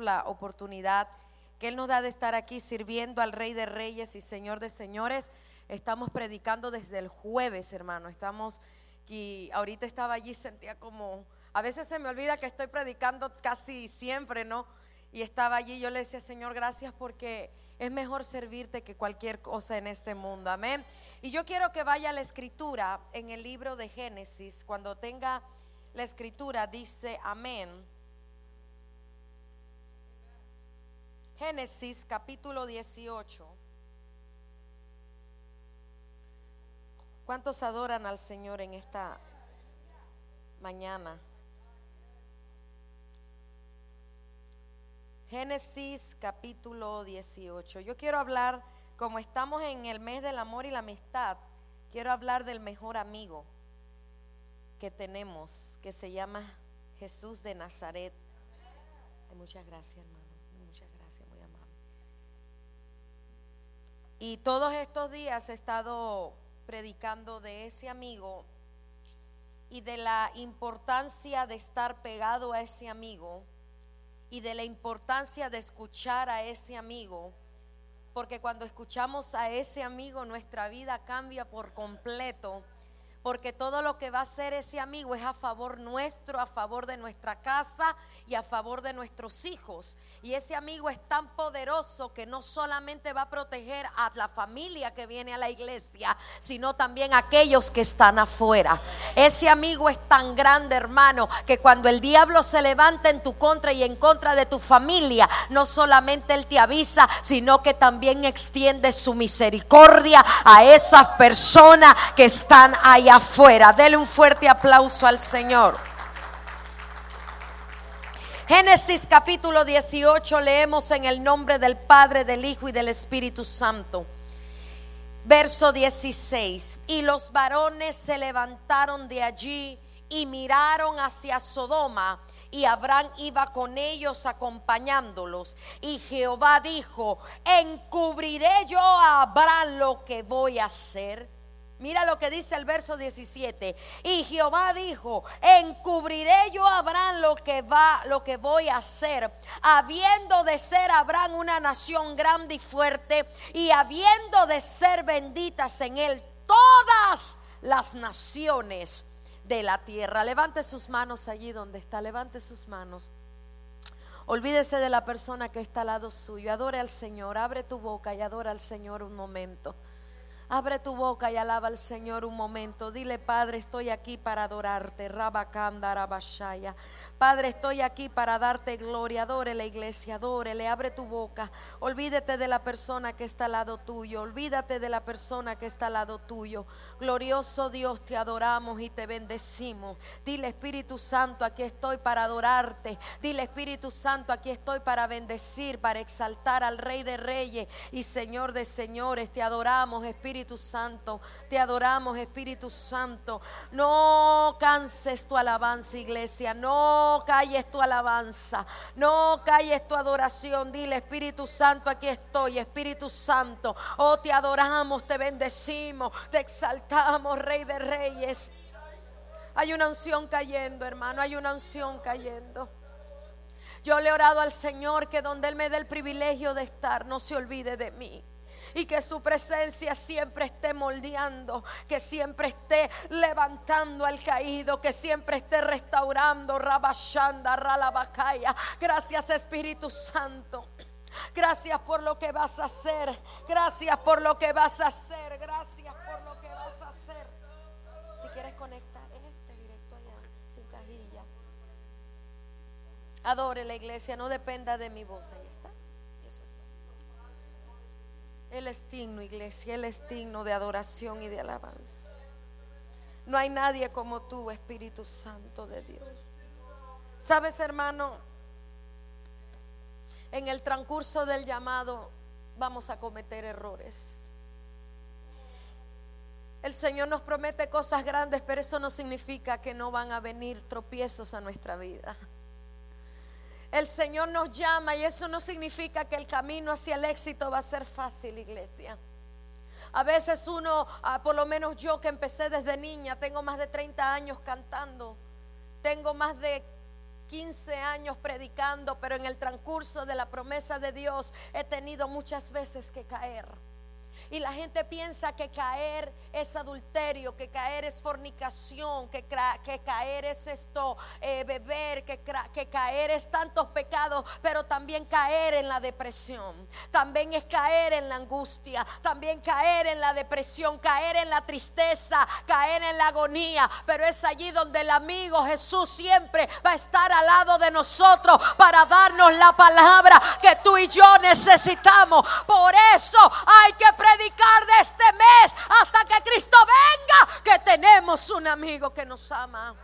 la oportunidad que Él nos da de estar aquí sirviendo al Rey de Reyes y Señor de Señores. Estamos predicando desde el jueves, hermano. Estamos y ahorita estaba allí, sentía como, a veces se me olvida que estoy predicando casi siempre, ¿no? Y estaba allí, yo le decía, Señor, gracias porque es mejor servirte que cualquier cosa en este mundo. Amén. Y yo quiero que vaya a la escritura en el libro de Génesis. Cuando tenga la escritura, dice amén. Génesis capítulo 18. ¿Cuántos adoran al Señor en esta mañana? Génesis capítulo 18. Yo quiero hablar, como estamos en el mes del amor y la amistad, quiero hablar del mejor amigo que tenemos, que se llama Jesús de Nazaret. muchas gracias, hermano. Y todos estos días he estado predicando de ese amigo y de la importancia de estar pegado a ese amigo y de la importancia de escuchar a ese amigo. Porque cuando escuchamos a ese amigo nuestra vida cambia por completo porque todo lo que va a hacer ese amigo es a favor nuestro, a favor de nuestra casa y a favor de nuestros hijos. Y ese amigo es tan poderoso que no solamente va a proteger a la familia que viene a la iglesia, sino también a aquellos que están afuera. Ese amigo es tan grande, hermano, que cuando el diablo se levanta en tu contra y en contra de tu familia, no solamente él te avisa, sino que también extiende su misericordia a esas personas que están ahí afuera. Dele un fuerte aplauso al Señor. Génesis capítulo 18 leemos en el nombre del Padre, del Hijo y del Espíritu Santo. Verso 16. Y los varones se levantaron de allí y miraron hacia Sodoma y Abraham iba con ellos acompañándolos. Y Jehová dijo, encubriré yo a Abraham lo que voy a hacer Mira lo que dice el verso 17. Y Jehová dijo, encubriré yo a Abraham lo que va, lo que voy a hacer, habiendo de ser Abraham una nación grande y fuerte, y habiendo de ser benditas en él todas las naciones de la tierra. Levante sus manos allí donde está, levante sus manos. Olvídese de la persona que está al lado suyo. Adore al Señor. Abre tu boca y adora al Señor un momento. Abre tu boca y alaba al Señor un momento. Dile, Padre, estoy aquí para adorarte. Rabacanda, Rabashaya. Padre, estoy aquí para darte gloria. Adore la iglesia, le abre tu boca. Olvídate de la persona que está al lado tuyo. Olvídate de la persona que está al lado tuyo. Glorioso Dios, te adoramos y te bendecimos. Dile, Espíritu Santo, aquí estoy para adorarte. Dile, Espíritu Santo, aquí estoy para bendecir, para exaltar al Rey de Reyes y Señor de Señores. Te adoramos, Espíritu Santo. Te adoramos, Espíritu Santo. No canses tu alabanza, iglesia. No no calles tu alabanza, no calles tu adoración. Dile, Espíritu Santo, aquí estoy, Espíritu Santo. Oh, te adoramos, te bendecimos, te exaltamos, Rey de Reyes. Hay una unción cayendo, hermano, hay una unción cayendo. Yo le he orado al Señor que donde Él me dé el privilegio de estar, no se olvide de mí y que su presencia siempre esté moldeando, que siempre esté levantando al caído, que siempre esté restaurando, rabashanda, ralabacaya. Gracias Espíritu Santo. Gracias por lo que vas a hacer. Gracias por lo que vas a hacer. Gracias por lo que vas a hacer. Si quieres conectar este directo allá, sin cajilla. Adore la iglesia, no dependa de mi voz. Ahí está. Él es digno, iglesia, Él es digno de adoración y de alabanza. No hay nadie como tú, Espíritu Santo de Dios. Sabes, hermano, en el transcurso del llamado vamos a cometer errores. El Señor nos promete cosas grandes, pero eso no significa que no van a venir tropiezos a nuestra vida. El Señor nos llama y eso no significa que el camino hacia el éxito va a ser fácil, iglesia. A veces uno, ah, por lo menos yo que empecé desde niña, tengo más de 30 años cantando, tengo más de 15 años predicando, pero en el transcurso de la promesa de Dios he tenido muchas veces que caer. Y la gente piensa que caer es adulterio, que caer es fornicación, que, que caer es esto, eh, beber, que, que caer es tantos pecados, pero también caer en la depresión. También es caer en la angustia, también caer en la depresión, caer en la tristeza, caer en la agonía. Pero es allí donde el amigo Jesús siempre va a estar al lado de nosotros para darnos la palabra que tú y yo necesitamos. Por eso hay que predicar de este mes hasta que Cristo venga, que tenemos un amigo que nos ama.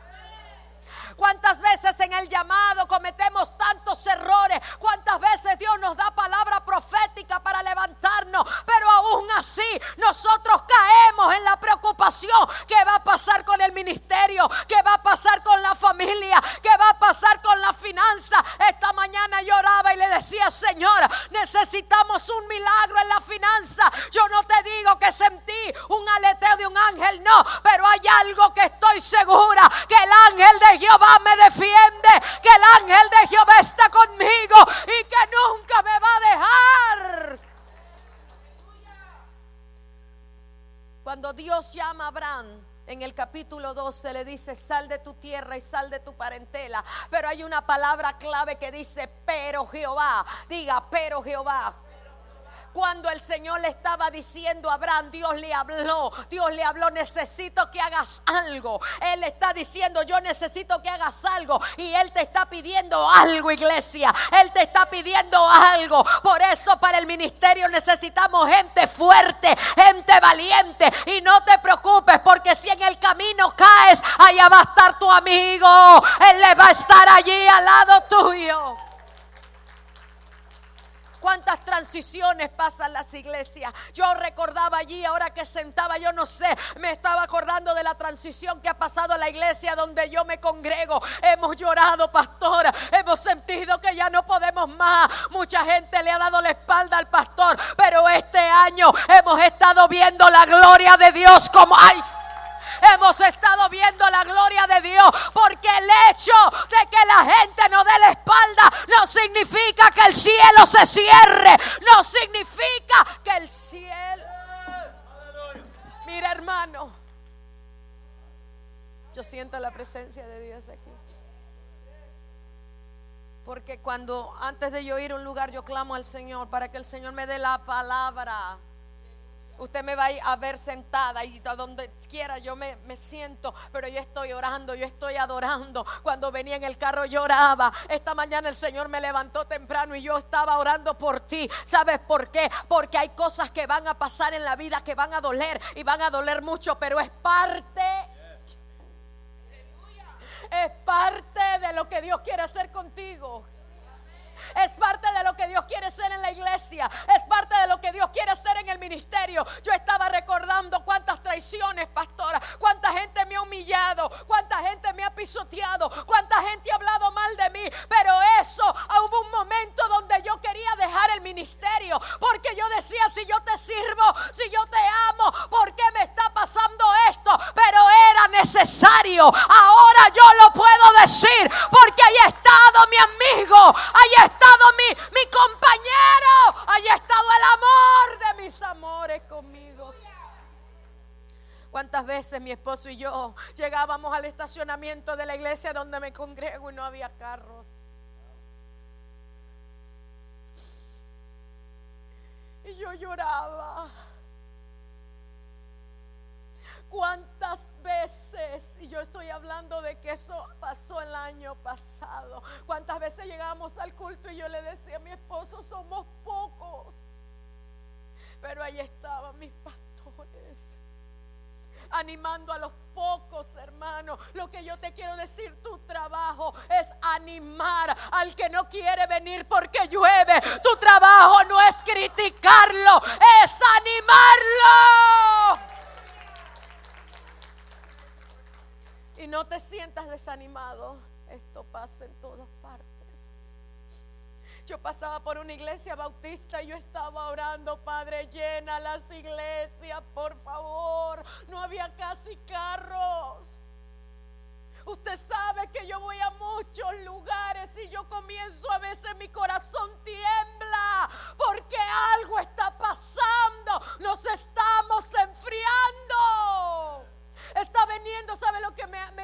Cuántas veces en el llamado cometemos tantos errores. Cuántas veces Dios nos da palabra profética para levantarnos. Pero aún así nosotros caemos en la preocupación. ¿Qué va a pasar con el ministerio? ¿Qué va a pasar con la familia? ¿Qué va a pasar con la finanza? Esta mañana lloraba y le decía, Señor, necesitamos un milagro en la finanza. Yo no te digo que sentí un aleteo de un ángel, no. Pero hay algo que estoy segura. Que el ángel de Jehová me defiende, que el ángel de Jehová está conmigo y que nunca me va a dejar. Cuando Dios llama a Abraham, en el capítulo 12 le dice, sal de tu tierra y sal de tu parentela. Pero hay una palabra clave que dice, pero Jehová. Diga, pero Jehová cuando el Señor le estaba diciendo a Abraham, Dios le habló, Dios le habló, necesito que hagas algo. Él está diciendo, yo necesito que hagas algo. Y Él te está pidiendo algo, iglesia. Él te está pidiendo algo. Por eso para el ministerio necesitamos gente fuerte, gente valiente. Y no te preocupes, porque si en el camino caes, allá va a estar tu amigo. Él le va a estar allí al lado tuyo. ¿Cuántas transiciones pasan las iglesias? Yo recordaba allí, ahora que sentaba, yo no sé, me estaba acordando de la transición que ha pasado la iglesia donde yo me congrego. Hemos llorado, pastora, hemos sentido que ya no podemos más. Mucha gente le ha dado la espalda al pastor, pero este año hemos estado viendo la gloria de Dios como... ¡Ay! Hemos estado viendo la gloria de Dios. Porque el hecho de que la gente no dé la espalda no significa que el cielo se cierre. No significa que el cielo... Mira hermano, yo siento la presencia de Dios aquí. Porque cuando antes de yo ir a un lugar yo clamo al Señor para que el Señor me dé la palabra. Usted me va a ver sentada y a donde quiera yo me, siento, pero yo estoy orando, yo estoy adorando. Cuando venía en el carro lloraba. Esta mañana el Señor me levantó temprano y yo estaba orando por ti. ¿Sabes por qué? Porque hay cosas que van a pasar en la vida que van a doler y van a doler mucho, pero es parte. Es parte de lo que Dios quiere hacer contigo. Es parte de lo que Dios quiere hacer en la iglesia. Es parte de lo que Dios quiere hacer en el ministerio. Yo estaba recordando cuántas traiciones, pastora. Cuánta gente me ha humillado. Cuánta gente me ha pisoteado. Cuánta gente ha hablado mal de mí. Pero eso hubo un momento donde yo quería dejar el ministerio. Porque yo decía, si yo te sirvo, si yo te amo, ¿por qué me está pasando esto? Pero era necesario yo lo puedo decir. Porque ahí ha estado mi amigo. Ahí estado mi, mi compañero, haya estado el amor de mis amores conmigo. ¿Cuántas veces mi esposo y yo llegábamos al estacionamiento de la iglesia donde me congrego y no había carros? Y yo lloraba. ¿Cuántas veces, y yo estoy hablando de que eso pasó el año pasado, cuántas veces llegamos al culto y yo le decía a mi esposo, somos pocos, pero ahí estaban mis pastores animando a los pocos, hermanos. Lo que yo te quiero decir, tu trabajo es animar al que no quiere venir porque llueve. Tu trabajo no es criticarlo, es animarlo. Y no te sientas desanimado. Esto pasa en partes. Yo pasaba por una iglesia bautista y yo estaba orando, Padre, llena las iglesias, por favor. No había casi carros. Usted sabe que yo voy a muchos lugares y yo comienzo a veces mi corazón tiembla porque algo está pasando. Nos estamos enfriando. Está veniendo, ¿sabe lo que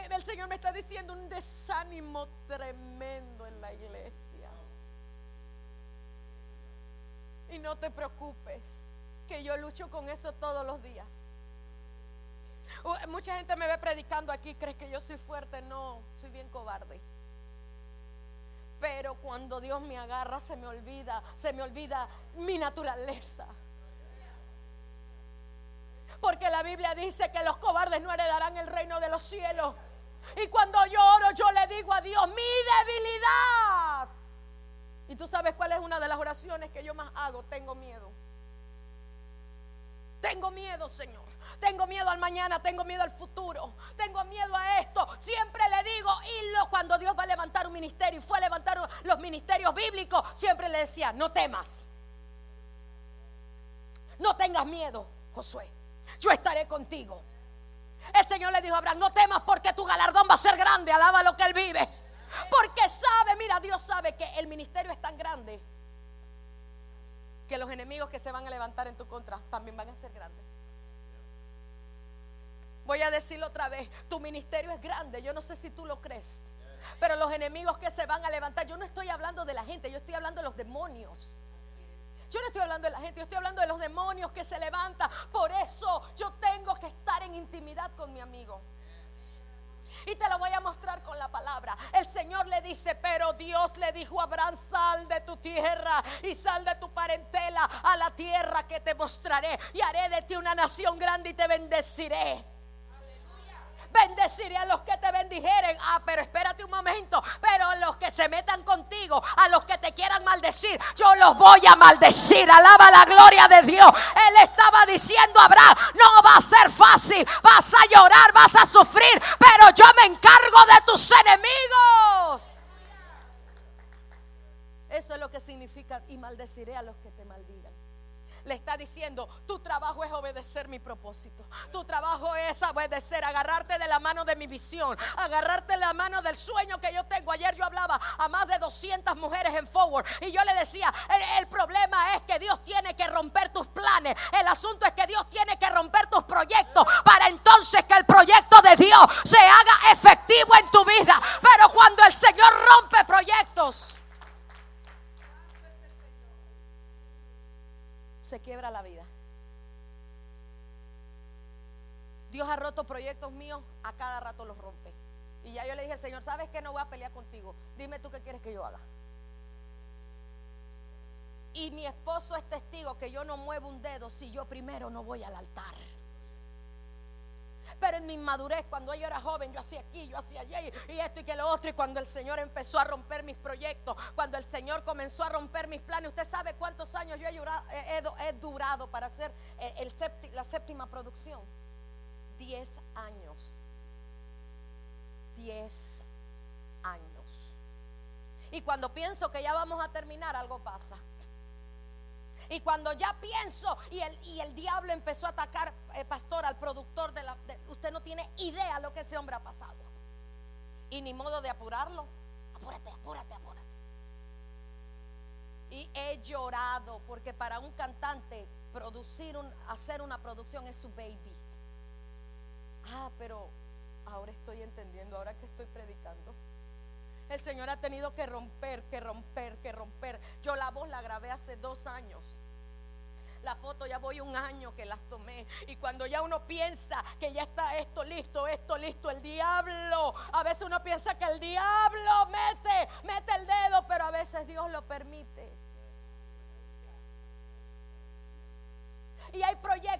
el Señor me está diciendo? Un desánimo tremendo en la iglesia. Y no te preocupes, que yo lucho con eso todos los días. Mucha gente me ve predicando aquí, cree que yo soy fuerte. No, soy bien cobarde. Pero cuando Dios me agarra, se me olvida, se me olvida mi naturaleza. Porque la Biblia dice que los cobardes no heredarán el reino de los cielos. Y cuando yo oro, yo le digo a Dios, mi debilidad. Y tú sabes cuál es una de las oraciones que yo más hago, tengo miedo. Tengo miedo, Señor. Tengo miedo al mañana, tengo miedo al futuro, tengo miedo a esto. Siempre le digo, y lo, cuando Dios va a levantar un ministerio y fue a levantar los ministerios bíblicos, siempre le decía, no temas. No tengas miedo, Josué. Yo estaré contigo. El Señor le dijo a Abraham, no temas porque tu galardón va a ser grande, alaba lo que él vive. Porque sabe, mira, Dios sabe que el ministerio es tan grande que los enemigos que se van a levantar en tu contra también van a ser grandes. Voy a decirlo otra vez, tu ministerio es grande, yo no sé si tú lo crees. Pero los enemigos que se van a levantar, yo no estoy hablando de la gente, yo estoy hablando de los demonios. Yo no estoy hablando de la gente, yo estoy hablando de los demonios que se levantan. Por eso yo tengo que estar en intimidad con mi amigo. Y te lo voy a mostrar con la palabra. El Señor le dice, pero Dios le dijo a Abraham, sal de tu tierra y sal de tu parentela a la tierra que te mostraré. Y haré de ti una nación grande y te bendeciré. Bendeciré a los que te bendijeren. Ah, pero espérate un momento. Pero a los que se metan contigo, a los que te quieran maldecir, yo los voy a maldecir. Alaba la gloria de Dios. Él estaba diciendo a Abraham, no va a ser fácil. Vas a llorar, vas a sufrir. Pero yo me encargo de tus enemigos. Eso es lo que significa y maldeciré a los que te maldigan le está diciendo, tu trabajo es obedecer mi propósito. Tu trabajo es obedecer, agarrarte de la mano de mi visión, agarrarte de la mano del sueño que yo tengo. Ayer yo hablaba a más de 200 mujeres en Forward y yo le decía, el, problema es que Dios tiene que romper tus planes. El asunto es que Dios tiene que romper tus proyectos para entonces que el proyecto de Dios se haga efectivo en tu vida. Pero cuando el Señor rompe proyectos, se quiebra la vida. Dios ha roto proyectos míos, a cada rato los rompe. Y ya yo le dije, Señor, ¿sabes que no voy a pelear contigo? Dime tú qué quieres que yo haga. Y mi esposo es testigo que yo no muevo un dedo si yo primero no voy al altar. Pero en mi inmadurez, cuando yo era joven, yo hacía aquí, yo hacía allí, y esto y que lo otro. Y cuando el Señor empezó a romper mis proyectos, cuando el Señor comenzó a romper mis planes, usted sabe cuántos años yo he, durado, para hacer el, la séptima producción. Diez años. Diez años. Y cuando pienso que ya vamos a terminar, algo pasa. Y cuando ya pienso y el, y el diablo empezó a atacar, eh, pastor, al productor de la... usted no tiene idea lo que ese hombre ha pasado. Y ni modo de apurarlo. Apúrate, apúrate, apúrate. Y he llorado porque para un cantante producir, un, hacer una producción es su baby. Ah, pero ahora estoy entendiendo, ahora que estoy predicando. El Señor ha tenido que romper, que romper, que romper. Yo la voz la grabé hace dos años la foto ya voy un año que las tomé. Y cuando ya uno piensa que ya está esto listo, esto listo, el diablo, a veces uno piensa que el diablo mete, mete el dedo, pero a veces Dios lo permite. Y hay proyectos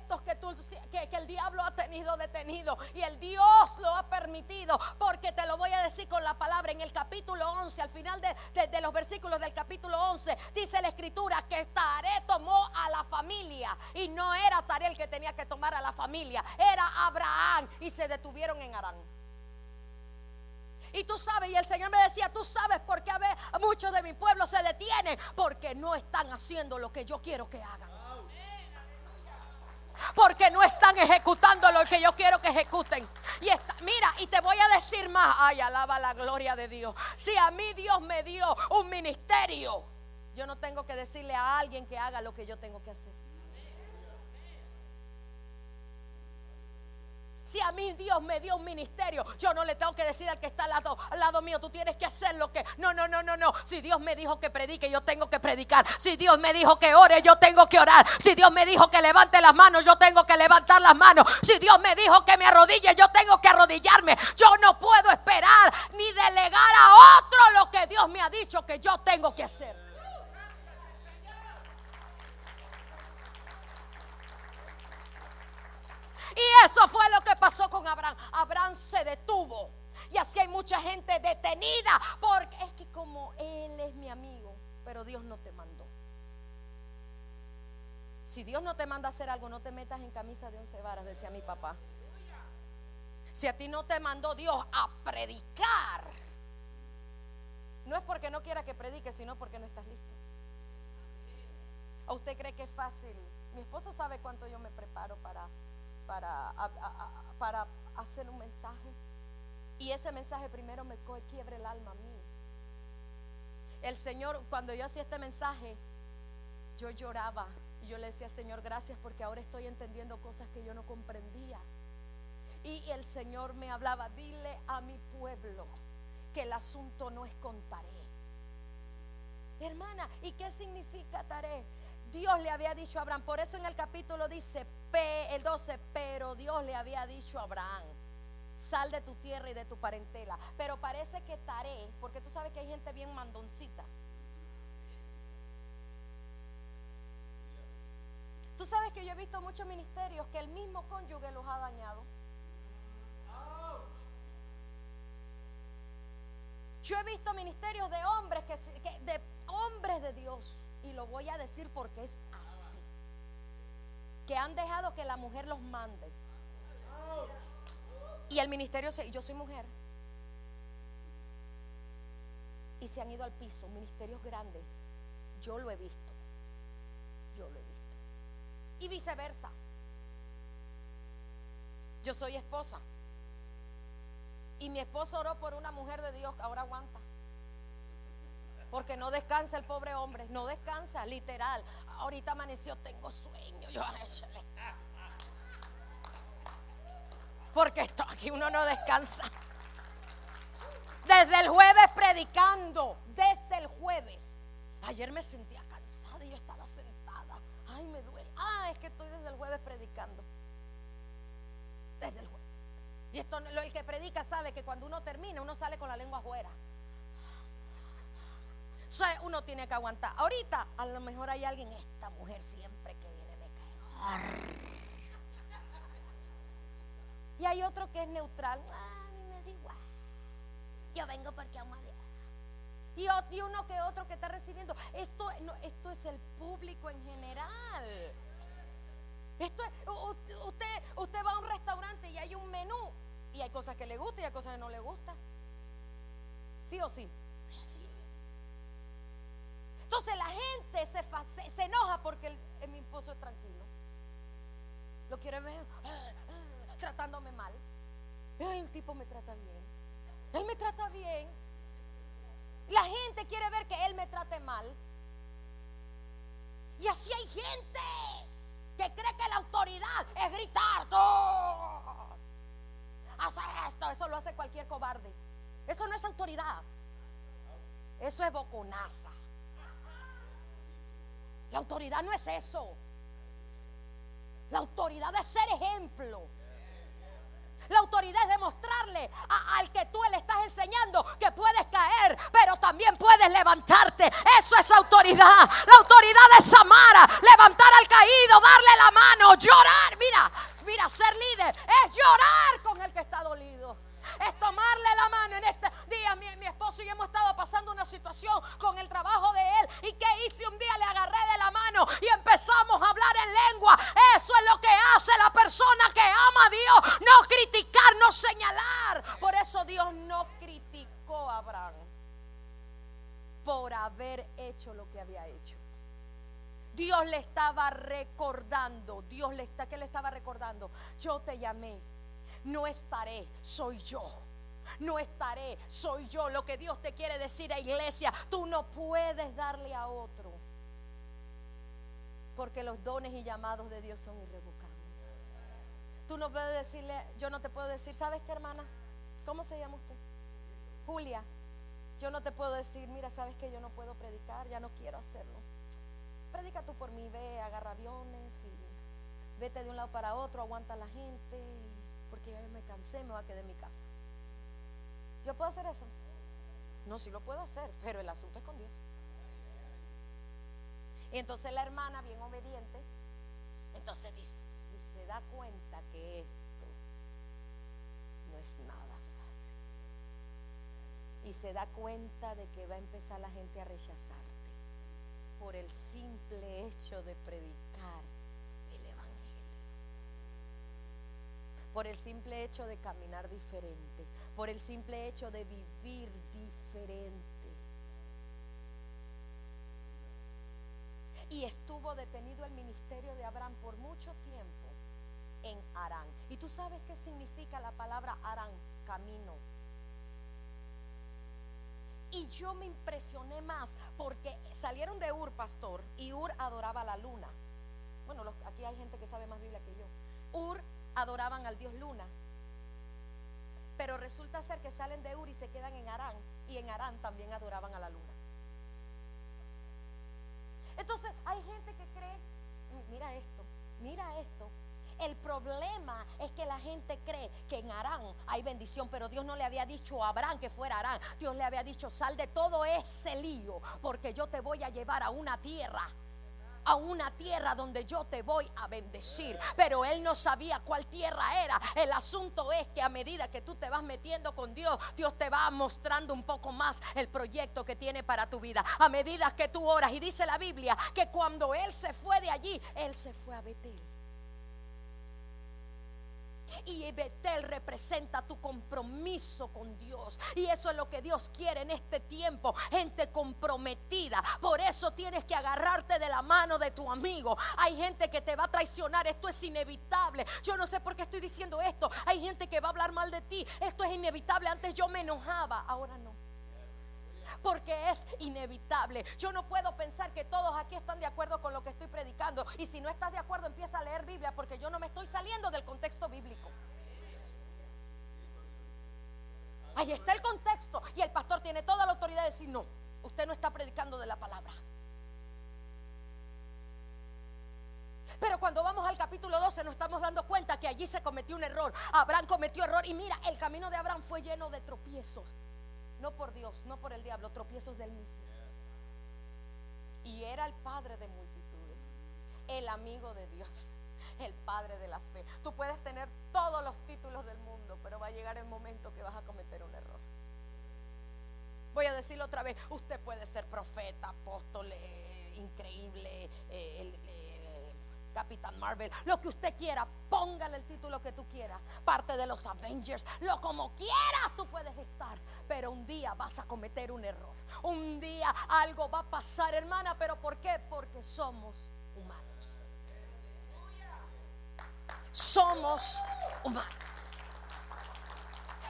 que, el diablo ha tenido detenido. Y el Dios lo ha permitido. Porque te lo voy a decir con la palabra. En el capítulo 11, al final de, los versículos del capítulo 11, dice la escritura que Taré tomó a la familia. Y no era Taré el que tenía que tomar a la familia. Era Abraham. Y se detuvieron en Arán. Y tú sabes, y el Señor me decía, tú sabes por qué a ver, muchos de mi pueblo se detienen. Porque no están haciendo lo que yo quiero que hagan. Porque no están ejecutando lo que yo quiero que ejecuten. Y mira, y te voy a decir más, ay, alaba la gloria de Dios. Si a mí Dios me dio un ministerio, yo no tengo que decirle a alguien que haga lo que yo tengo que hacer. Si a mí Dios me dio un ministerio, yo no le tengo que decir al que está al lado, al lado mío, tú tienes que hacer lo que. No, no, no, no, no. Si Dios me dijo que predique, yo tengo que predicar. Si Dios me dijo que ore, yo tengo que orar. Si Dios me dijo que levante las manos, yo tengo que levantar las manos. Si Dios me dijo que me arrodille, yo tengo que arrodillarme. Yo no puedo esperar ni delegar a otro lo que Dios me ha dicho que yo tengo que hacer. Y eso fue lo que pasó con Abraham. Abraham se detuvo. Y así hay mucha gente detenida. Porque es que como él es mi amigo, pero Dios no te mandó. Si Dios no te manda a hacer algo, no te metas en camisa de once varas, decía mi papá. Si a ti no te mandó Dios a predicar, no es porque no quiera que predique, sino porque no estás listo. ¿O usted cree que es fácil? Mi esposo sabe cuánto yo me preparo para para, para hacer un mensaje. Y ese mensaje primero me quiebre el alma a mí. El Señor, cuando yo hacía este mensaje, yo lloraba. Y yo le decía, Señor, gracias porque ahora estoy entendiendo cosas que yo no comprendía. Y el Señor me hablaba, dile a mi pueblo que el asunto no es con. Hermana, ¿y qué significa Taré? Dios le había dicho a Abraham. Por eso en el capítulo dice el 12, pero Dios le había dicho a Abraham, sal de tu tierra y de tu parentela. Pero parece que Taré, porque tú sabes que hay gente bien mandoncita. Tú sabes que yo he visto muchos ministerios que el mismo cónyuge los ha dañado. Yo he visto ministerios de hombres que, de hombres de Dios y lo voy a decir porque es así. Que han dejado que la mujer los mande. Y el ministerio, yo soy mujer. Y se han ido al piso, ministerios grandes. Yo lo he visto. Yo lo he visto. Y viceversa. Yo soy esposa. Y mi esposo oró por una mujer de Dios ahora aguanta. Porque no descansa el pobre hombre, no descansa, literal. Ahorita amaneció, tengo sueño. Yo, porque esto, aquí uno no descansa. Desde el jueves predicando, desde el jueves. Ayer me sentía cansada y yo estaba sentada. Ay, me duele. Ah, es que estoy desde el jueves predicando. Desde el jueves. Y esto, el que predica sabe que cuando uno termina, uno sale con la lengua afuera. O sea, uno tiene que aguantar. Ahorita, a lo mejor hay alguien, esta mujer siempre que viene me cae. Y hay otro que es neutral. Ah, a mí me es igual. Yo vengo porque amo a Dios. Y, uno que otro que está recibiendo. Esto, esto es el público en general. Esto usted, usted va a un restaurante y hay un menú. Y hay cosas que le gustan y hay cosas que no le gustan. ¿Sí o sí? Entonces la gente se, enoja porque el, mi esposo es tranquilo. Lo quiere ver ah, ah, tratándome mal. el tipo me trata bien. Él me trata bien. La gente quiere ver que él me trate mal. Y así hay gente que cree que la autoridad es gritar. Hacer esto, eso lo hace cualquier cobarde. Eso no es autoridad. Eso es boconaza. La autoridad no es eso. La autoridad es ser ejemplo. La autoridad es demostrarle al que tú le estás enseñando que puedes caer, pero también puedes levantarte. Eso es autoridad. La autoridad es Samara, levantar al caído, darle la mano, llorar. Mira, mira, ser líder es llorar con el que está dolido es tomarle la mano. En este día mi, mi, esposo y hemos estado pasando una situación con el trabajo de él. ¿Y qué hice? Un día le agarré de la mano y empezamos a hablar en lengua. Eso es lo que hace la persona que ama a Dios. No criticar, no señalar. Por eso Dios no criticó a Abraham por haber hecho lo que había hecho. Dios le estaba recordando, Dios le está, ¿qué le estaba recordando? Yo te llamé, no estaré, soy yo. No estaré, soy yo. Lo que Dios te quiere decir a iglesia, tú no puedes darle a otro. Porque los dones y llamados de Dios son irrevocables. Tú no puedes decirle, yo no te puedo decir, ¿sabes qué hermana? ¿Cómo se llama usted? Julia. Yo no te puedo decir, mira, sabes que yo no puedo predicar, ya no quiero hacerlo. Predica tú por mí, ve, agarra aviones y vete de un lado para otro, aguanta a la gente, porque ya me cansé, me voy a quedar en mi casa. ¿Yo puedo hacer eso? No, sí lo puedo hacer, pero el asunto es con Dios. Y entonces la hermana, bien obediente, entonces dice, y se da cuenta que esto no es nada y se da cuenta de que va a empezar la gente a rechazarte por el simple hecho de predicar el Evangelio. Por el simple hecho de caminar diferente. Por el simple hecho de vivir diferente. Y estuvo detenido el ministerio de Abraham por mucho tiempo en Arán. ¿Y tú sabes qué significa la palabra Arán? Camino y yo me impresioné más porque salieron de Ur, pastor, y Ur adoraba la luna. Bueno, aquí hay gente que sabe más Biblia que yo. Ur adoraban al dios luna. Pero resulta ser que salen de Ur y se quedan en Arán. Y en Arán también adoraban a la luna. Entonces hay gente que cree, mira esto, mira esto, el problema es que la gente cree que en Arán hay bendición, pero Dios no le había dicho a Abraham que fuera Arán. Dios le había dicho, sal de todo ese lío, porque yo te voy a llevar a una tierra a una tierra donde yo te voy a bendecir. Pero él no sabía cuál tierra era. El asunto es que a medida que tú te vas metiendo con Dios, Dios te va mostrando un poco más el proyecto que tiene para tu vida. A medida que tú oras, y dice la Biblia que cuando él se fue de allí, él se fue a Betel. Y Betel representa tu compromiso con Dios. Y eso es lo que Dios quiere en este tiempo. Gente comprometida. Por eso tienes que agarrarte de la mano de tu amigo. Hay gente que te va a traicionar. Esto es inevitable. Yo no sé por qué estoy diciendo esto. Hay gente que va a hablar mal de ti. Esto es inevitable. Antes yo me enojaba. Ahora no porque es inevitable. Yo no puedo pensar que todos aquí están de acuerdo con lo que estoy predicando. Y si no estás de acuerdo, empieza a leer Biblia porque yo no me estoy saliendo del contexto bíblico. Ahí está el contexto y el pastor tiene toda la autoridad de decir, no, usted no está predicando de la palabra. Pero cuando vamos al capítulo 12 nos estamos dando cuenta que allí se cometió un error. Abraham cometió error y mira, el camino de Abraham fue lleno de tropiezos. No por Dios, no por el diablo, tropiezos del mismo. Y era el padre de multitudes, el amigo de Dios, el padre de la fe. Tú puedes tener todos los títulos del mundo, pero va a llegar el momento que vas a cometer un error. Voy a decirlo otra vez, usted puede ser profeta, apóstol, eh, increíble, eh, Capitán Marvel, lo que usted quiera, póngale el título que tú quieras, parte de los Avengers, lo como quieras tú puedes estar, pero un día vas a cometer un error, un día algo va a pasar, hermana, pero ¿por qué? Porque somos humanos. Somos humanos.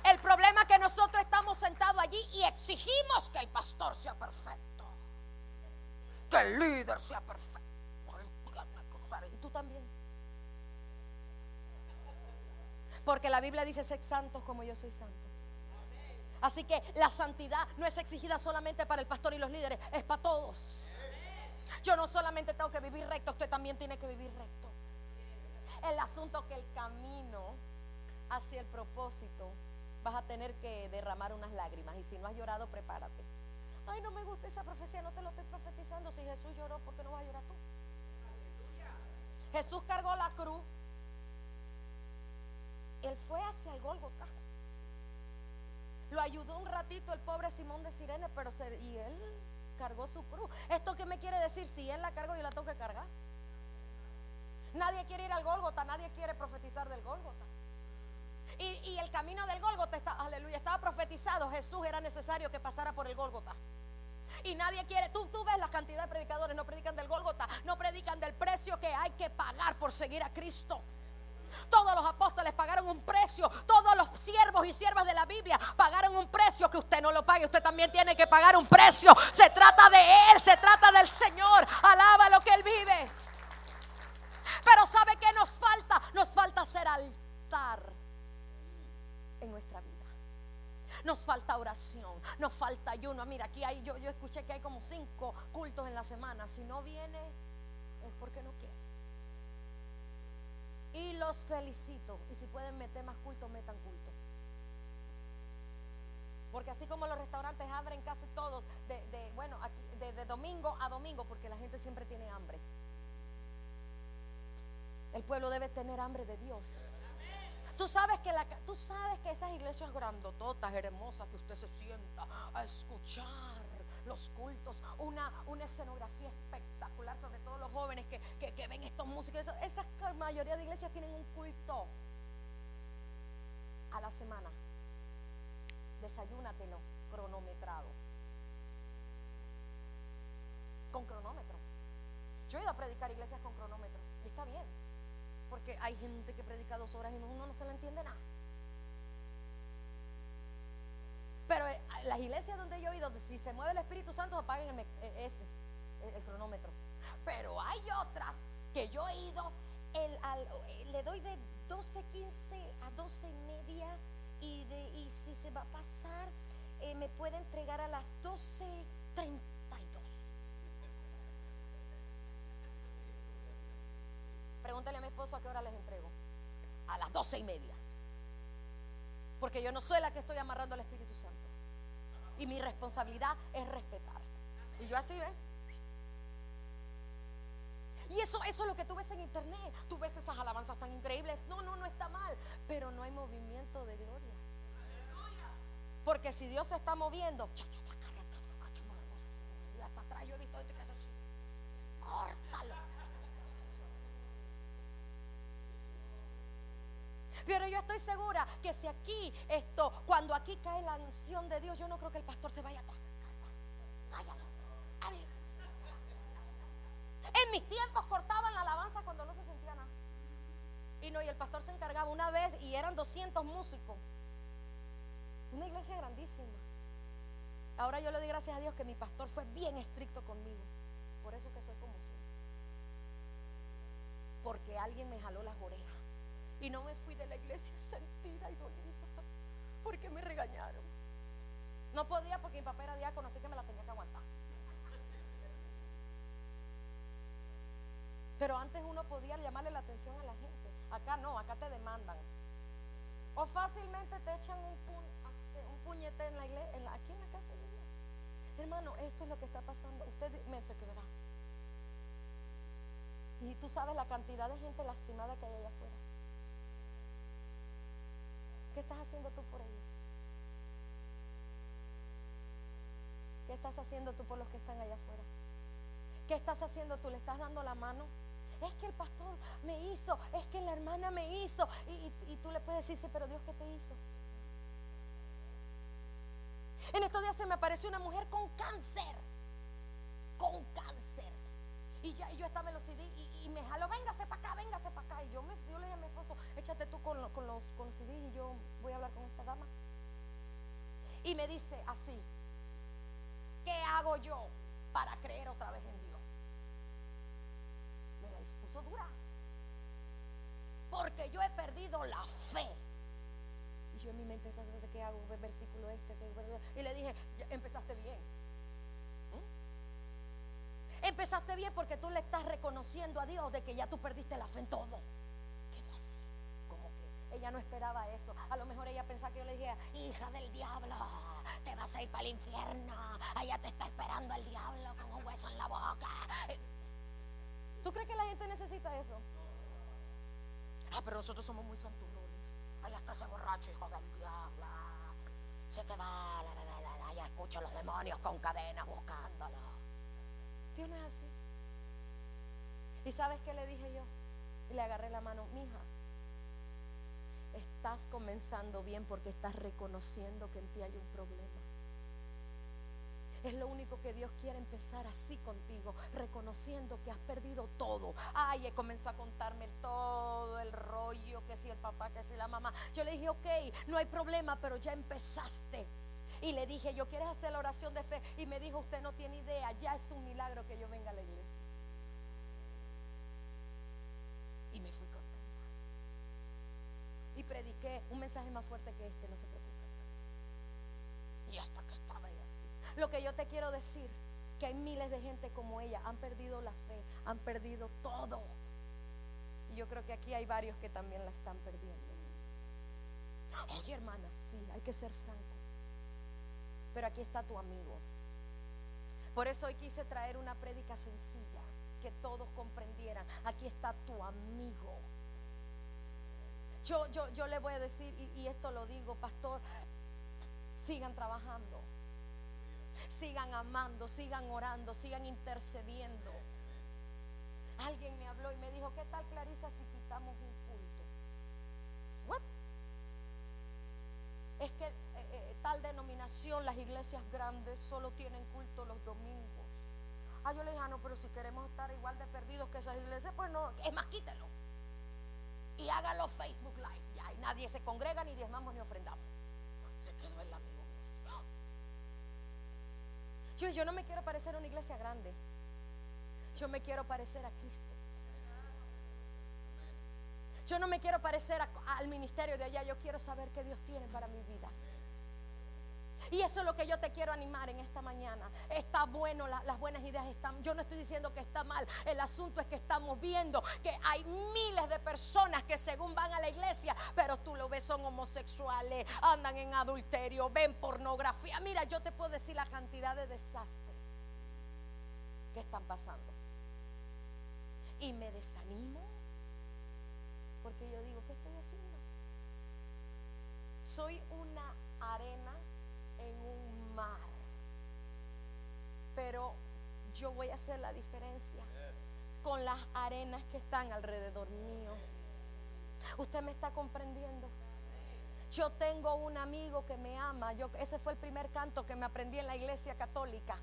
El problema es que nosotros estamos sentados allí y exigimos que el pastor sea perfecto, que el líder sea perfecto también. Porque la Biblia dice, ser santos como yo soy santo. Así que la santidad no es exigida solamente para el pastor y los líderes, es para todos. Yo no solamente tengo que vivir recto, usted también tiene que vivir recto. El asunto que el camino hacia el propósito vas a tener que derramar unas lágrimas y si no has llorado, prepárate. Ay, no me gusta esa profecía, no te lo estoy profetizando. Si Jesús lloró, ¿por qué no vas a llorar tú? Jesús cargó la cruz. Él fue hacia el Gólgota. Lo ayudó un ratito el pobre Simón de Sirene, pero y él cargó su cruz. ¿Esto qué me quiere decir? Si él la cargó, yo la tengo que cargar. Nadie quiere ir al Gólgota, nadie quiere profetizar del Gólgota. Y, y, el camino del Gólgota está, aleluya, estaba profetizado. Jesús era necesario que pasara por el Gólgota. Y nadie quiere, tú, tú ves la cantidad de predicadores, no predican del Gólgota, no predican del precio que hay que pagar por seguir a Cristo. Todos los apóstoles pagaron un precio. Todos los siervos y siervas de la Biblia pagaron un precio que usted no lo pague. Usted también tiene que pagar un precio. Se trata de Él, se trata del Señor. Alaba lo que Él vive. Pero ¿sabe qué nos falta? Nos falta ser altar en nuestra vida. Nos falta oración, nos falta ayuno. Mira, aquí hay, yo, yo escuché que hay como cinco cultos en la semana. Si no viene, es porque no quiere. Y los felicito. Y si pueden meter más cultos, metan culto. Porque así como los restaurantes abren casi todos, de, bueno, aquí, de, domingo a domingo, porque la gente siempre tiene hambre. El pueblo debe tener hambre de Dios. Tú sabes que la, tú sabes que esas iglesias grandototas, hermosas, que usted se sienta a escuchar los cultos, una, una escenografía espectacular, sobre todo los jóvenes que, ven estos músicos. Esa mayoría de iglesias tienen un culto a la semana. Desayúnatelo cronometrado. Con cronómetro. Yo he ido a predicar iglesias con cronómetro y está bien. Porque hay gente que predica dos horas y uno no se le entiende nada. Pero eh, las iglesias donde yo he ido, si se mueve el Espíritu Santo, apaguen el, e, ese, el, cronómetro. Pero hay otras que yo he ido, eh, le doy de 12.15 a 12 y media y, si se va a pasar, eh, me puede entregar a las 12.32. Pregúntale a mi esposo a qué hora les entrego. A las 12 y media. Porque yo no soy la que estoy amarrando al Espíritu Santo. Y mi responsabilidad es respetar. Y yo así, ¿ves? Y eso, eso es lo que tú ves en internet. Tú ves esas alabanzas tan increíbles. No, no, no está mal. Pero no hay movimiento de gloria. Porque si Dios se está moviendo. Córtalo. Pero yo estoy segura que si aquí esto, cuando aquí cae la unción de Dios, yo no creo que el pastor se vaya Cállalo. En mis tiempos cortaban la alabanza cuando no se sentía nada. Y no, y el pastor se encargaba una vez y eran 200 músicos. Una iglesia grandísima. Ahora yo le doy gracias a Dios que mi pastor fue bien estricto conmigo. Por eso que soy como soy. Porque alguien me jaló las orejas. Y no me fui de la iglesia sentida y dolida. Porque me regañaron. No podía porque mi papá era diácono, así que me la tenía que aguantar. Pero antes uno podía llamarle la atención a la gente. Acá no, acá te demandan. O fácilmente te echan un, puñete en la iglesia, aquí en la casa de Dios. Hermano, esto es lo que está pasando. Usted me se quedará. Y tú sabes la cantidad de gente lastimada que hay allá afuera. ¿Qué estás haciendo tú por ellos? ¿Qué estás haciendo tú por los que están allá afuera? ¿Qué estás haciendo tú? ¿Le estás dando la mano? Es que el pastor me hizo, es que la hermana me hizo. Y, tú le puedes decir, sí, pero Dios, ¿qué te hizo? En estos días se me apareció una mujer con cáncer. Con cáncer. Y ya yo estaba en los CD y, me jaló, véngase para acá, véngase para acá. Y yo, me, yo tú con, con, los, con los y yo voy a hablar con esta dama. Y me dice así, ¿qué hago yo para creer otra vez en Dios? Me la dispuso dura. Porque yo he perdido la fe. Y yo en mi mente, ¿qué hago? Versículo este. Y le dije, empezaste bien Empezaste bien porque tú le estás reconociendo a Dios de que ya tú perdiste la fe en todo. ¿Qué así? Como que ella no esperaba eso. A lo mejor ella pensaba que yo le dije, hija del diablo, te vas a ir para el infierno. Allá te está esperando el diablo con un hueso en la boca. ¿Tú crees que la gente necesita eso? Ah, pero nosotros somos muy santurrones. Allá está ese borracho, hijo del diablo. Se te va, la, la, la, la, ya escucho a los demonios con cadenas buscándolo. Dios no es así. ¿Y sabes qué le dije yo? Y le agarré la mano, mija, estás comenzando bien porque estás reconociendo que en ti hay un problema. Es lo único que Dios quiere empezar así contigo, reconociendo que has perdido todo. Ay, comenzó a contarme todo el rollo, que si el papá, que si la mamá. Yo le dije, ok, no hay problema, pero ya empezaste. Y le dije, yo quieres hacer la oración de fe. Y me dijo, usted no tiene idea, ya es un milagro que yo venga a la iglesia. Y me fui. Y prediqué un mensaje más fuerte que este, no se preocupe. Y hasta que estaba ahí así. Lo que yo te quiero decir, que hay miles de gente como ella, han perdido la fe, han perdido todo. Y yo creo que aquí hay varios que también la están perdiendo. Oye, hermana, sí, hay que ser franco. Pero aquí está tu amigo. Por eso hoy quise traer una prédica sencilla, que todos comprendieran. Aquí está tu amigo. Yo, yo, yo le voy a decir, y, esto lo digo, pastor, sigan trabajando, sigan amando, sigan orando, sigan intercediendo. Alguien me habló y me dijo, ¿qué tal Clarisa si quitamos un culto? What? Es que eh, eh, tal denominación, las iglesias grandes solo tienen culto los domingos. Ah, yo le dije, ah, no, pero si queremos estar igual de perdidos que esas iglesias, pues no, es más, quítelo. Y hágalo Facebook Live, ya, y nadie se congrega, ni diezmamos, ni ofrendamos. Yo no me quiero parecer a una iglesia grande. Yo me quiero parecer a Cristo. Yo no me quiero parecer al ministerio de allá. Yo quiero saber qué Dios tiene para mi vida. Y eso es lo que yo te quiero animar en esta mañana. Está bueno, las buenas ideas están. Yo no estoy diciendo que está mal. El asunto es que estamos viendo que hay miles de personas que según van a la iglesia, pero tú lo ves, son homosexuales, andan en adulterio, ven pornografía. Mira, yo te puedo decir la cantidad de desastres que están pasando. Y me desanimo porque yo digo, ¿qué estoy haciendo? Soy una arena en un mar. Pero yo voy a hacer la diferencia con las arenas que están alrededor mío. Usted me está comprendiendo. Yo tengo un amigo que me ama. Yo, ese fue el primer canto que me aprendí en la iglesia católica.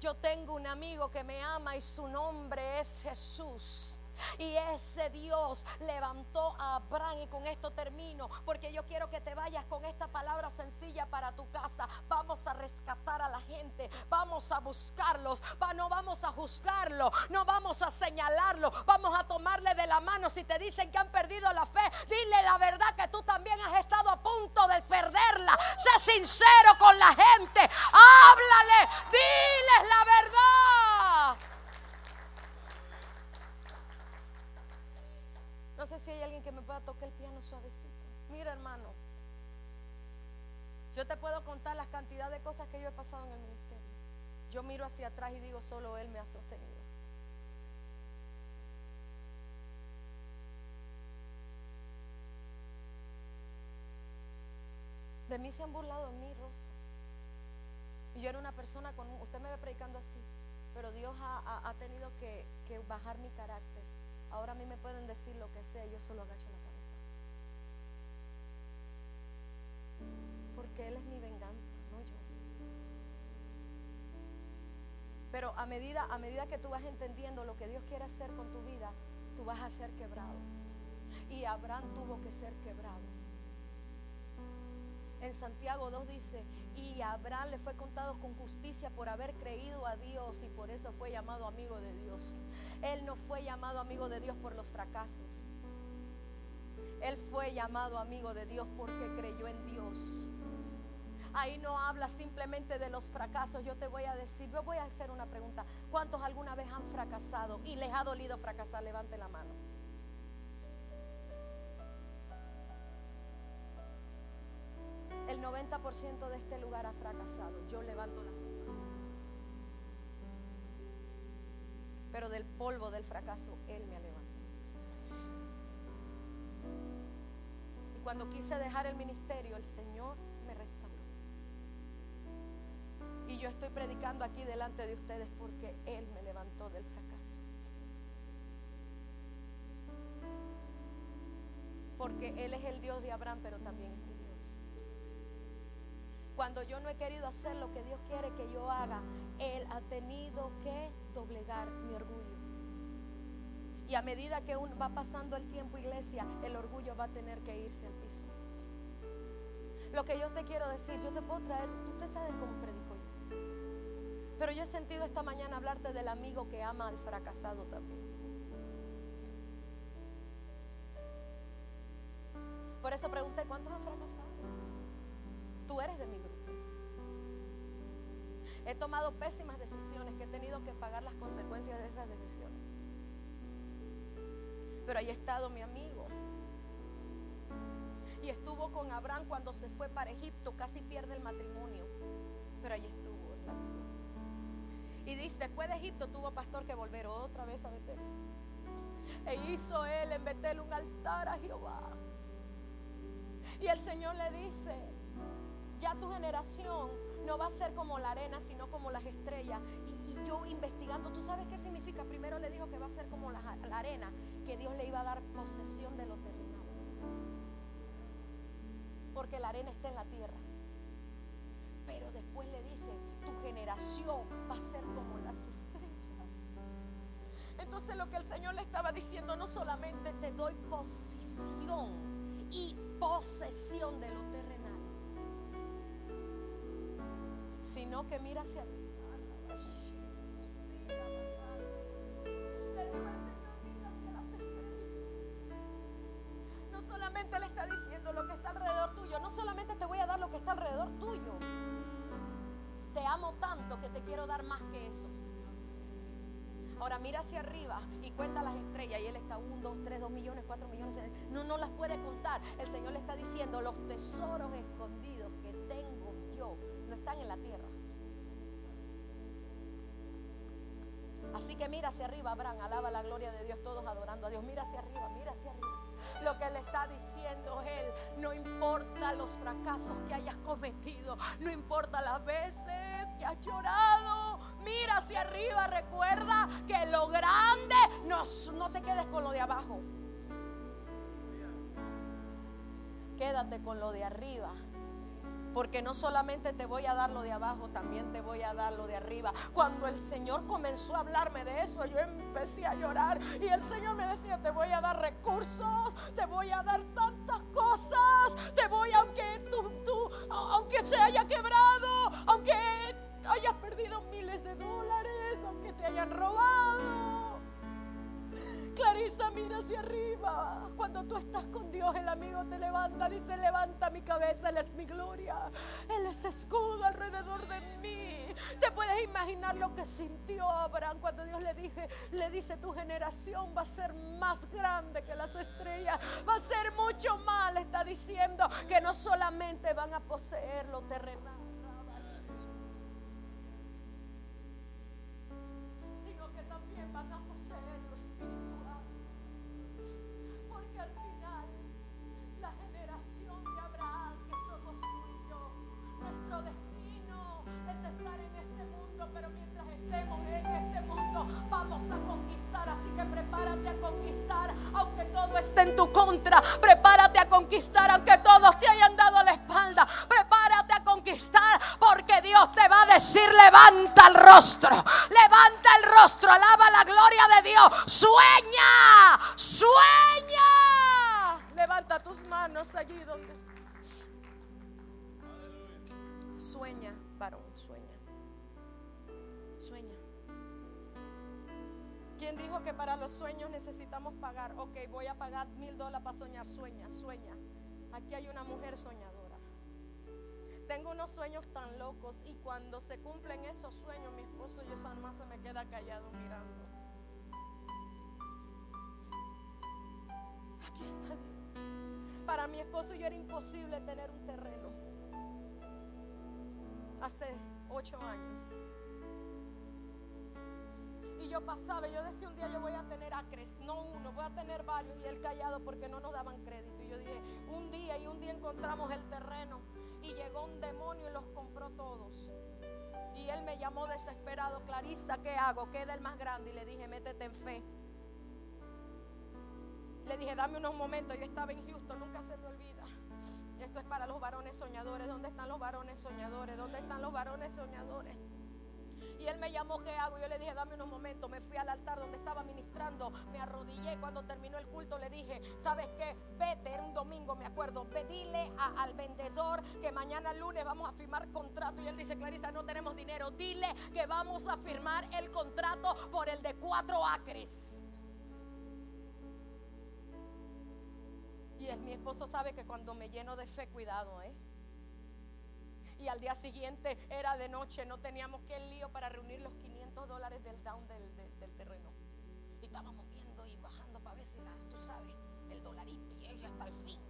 Yo tengo un amigo que me ama y su nombre es Jesús. Y ese Dios levantó a Abraham y con esto termino, porque yo quiero que te vayas con esta palabra sencilla para tu casa. Vamos a rescatar a la gente, vamos a buscarlos, no vamos a juzgarlo, no vamos a señalarlo, vamos a tomarle de la mano. Si te dicen que han perdido la fe, dile la verdad que tú también has estado a punto de perderla. Sé sincero con la gente, háblale, diles la verdad. No sé si hay alguien que me pueda tocar el piano suavecito. Mira, hermano. Yo te puedo contar la cantidad de cosas que yo he pasado en el ministerio. Yo miro hacia atrás y digo, solo Él me ha sostenido. De mí se han burlado en mi rostro. Y yo era una persona con... Usted me ve predicando así, pero Dios ha, tenido que bajar mi carácter Ahora a mí me pueden decir lo que sea, yo solo agacho la cabeza. Porque Él es mi venganza, no yo. Pero a medida, a medida que tú vas entendiendo lo que Dios quiere hacer con tu vida, tú vas a ser quebrado. Y Abraham tuvo que ser quebrado. En Santiago 2 dice, y Abraham le fue contado con justicia por haber creído a Dios y por eso fue llamado amigo de Dios. Él no fue llamado amigo de Dios por los fracasos. Él fue llamado amigo de Dios porque creyó en Dios. Ahí no habla simplemente de los fracasos. Yo te voy a decir, yo voy a hacer una pregunta. ¿Cuántos alguna vez han fracasado y les ha dolido fracasar? Levante la mano. 90% de este lugar ha fracasado. Yo levanto la mano. Pero del polvo del fracaso, Él me ha levantado. Y cuando quise dejar el ministerio, el Señor me restauró. Y yo estoy predicando aquí delante de ustedes porque Él me levantó del fracaso. Porque Él es el Dios de Abraham, pero también es Cuando yo no he querido hacer lo que Dios quiere que yo haga, Él ha tenido que doblegar mi orgullo. Y a medida que va pasando el tiempo, iglesia, el orgullo va a tener que irse al piso. Lo que yo te quiero decir, yo te puedo traer, ustedes saben cómo predico yo. Pero yo he sentido esta mañana hablarte del amigo que ama al fracasado también. Por eso pregunté, He tomado pésimas decisiones que he tenido que pagar las consecuencias de esas decisiones. Pero ahí ha estado mi amigo. Y estuvo con Abraham cuando se fue para Egipto, casi pierde el matrimonio. Pero ahí estuvo. Y dice, después de Egipto tuvo pastor que volver otra vez a Betel. E hizo él en Betel un altar a Jehová. Y el Señor le dice, ya tu generación no va a ser como la arena, sino como las estrellas. Y, yo investigando, ¿tú sabes qué significa? Primero le dijo que va a ser como la, arena, que Dios le iba a dar posesión de lo terrenal. Porque la arena está en la tierra. Pero después le dice, tu generación va a ser como las estrellas. Entonces lo que el Señor le estaba diciendo, no solamente te doy posición y posesión de lo terrenal sino que mira hacia arriba. No solamente le está diciendo lo que está alrededor tuyo, no solamente te voy a dar lo que está alrededor tuyo. Te amo tanto que te quiero dar más que eso. Ahora mira hacia arriba y cuenta las estrellas. Y él está 1, 2, 3, 2 millones, 4 millones. No, no las puede contar. El Señor le está diciendo los tesoros escondidos están en la tierra. Así que mira hacia arriba, Abraham, alaba la gloria de Dios, todos adorando a Dios. Mira hacia arriba, mira hacia arriba. Lo que le está diciendo él, no importa los fracasos que hayas cometido, no importa las veces que has llorado, mira hacia arriba, recuerda que lo grande, no, no te quedes con lo de abajo. Quédate con lo de arriba porque no solamente te voy a dar lo de abajo, también te voy a dar lo de arriba. Cuando el Señor comenzó a hablarme de eso, yo empecé a llorar y el Señor me decía, te voy a dar recursos, te voy a dar tantas cosas, te voy, aunque tú, tú aunque se haya quebrado, aunque hayas perdido miles de dólares, aunque te hayan robado Clarisa, mira hacia arriba. Cuando tú estás con Dios, el amigo te levanta. Dice, levanta mi cabeza, Él es mi gloria. Él es escudo alrededor de mí. Te puedes imaginar lo que sintió Abraham cuando Dios le, dije, le dice, tu generación va a ser más grande que las estrellas. Va a ser mucho más. Está diciendo que no solamente van a poseer lo terrenal tu contra. Prepárate a conquistar aunque todos te hayan dado la espalda. Prepárate a conquistar porque Dios te va a decir levanta el rostro. Levanta el rostro. Alaba la gloria de Dios. Sueña. Sueña. Levanta tus manos allí donde... Sueña, varón, sueña. ¿Quién dijo que para los sueños necesitamos pagar? Ok, voy a pagar mil dólares para soñar. Sueña, sueña. Aquí hay una mujer soñadora. Tengo unos sueños tan locos y cuando se cumplen esos sueños, mi esposo yo más se me queda callado mirando. Aquí está Para mi esposo yo era imposible tener un terreno. Hace ocho años. Y yo pasaba, yo decía un día yo voy a tener acres, no uno, voy a tener varios. Y él callado porque no nos daban crédito. Y yo dije, un día y un día encontramos el terreno. Y llegó un demonio y los compró todos. Y él me llamó desesperado, Clarisa, ¿qué hago? Queda el más grande. Y le dije, métete en fe. Le dije, dame unos momentos. Yo estaba en Houston, nunca se me olvida esto es para los varones soñadores. ¿Dónde están los varones soñadores? ¿Dónde están los varones soñadores? Y él me llamó, ¿qué hago? Yo le dije, dame unos momentos. Me fui al altar donde estaba ministrando. Me arrodillé. Cuando terminó el culto le dije, ¿sabes qué? Vete, era un domingo, me acuerdo. Pedile al vendedor que mañana lunes vamos a firmar contrato. Y él dice, Clarisa, no tenemos dinero. Dile que vamos a firmar el contrato por el de cuatro acres. Y mi esposo sabe que cuando me lleno de fe, cuidado, ¿eh? Y al día siguiente era de noche, no teníamos que el lío para reunir los 500 dólares del down del, terreno. Y estábamos viendo y bajando para ver si tú sabes, el dolarito y ella hasta el fin.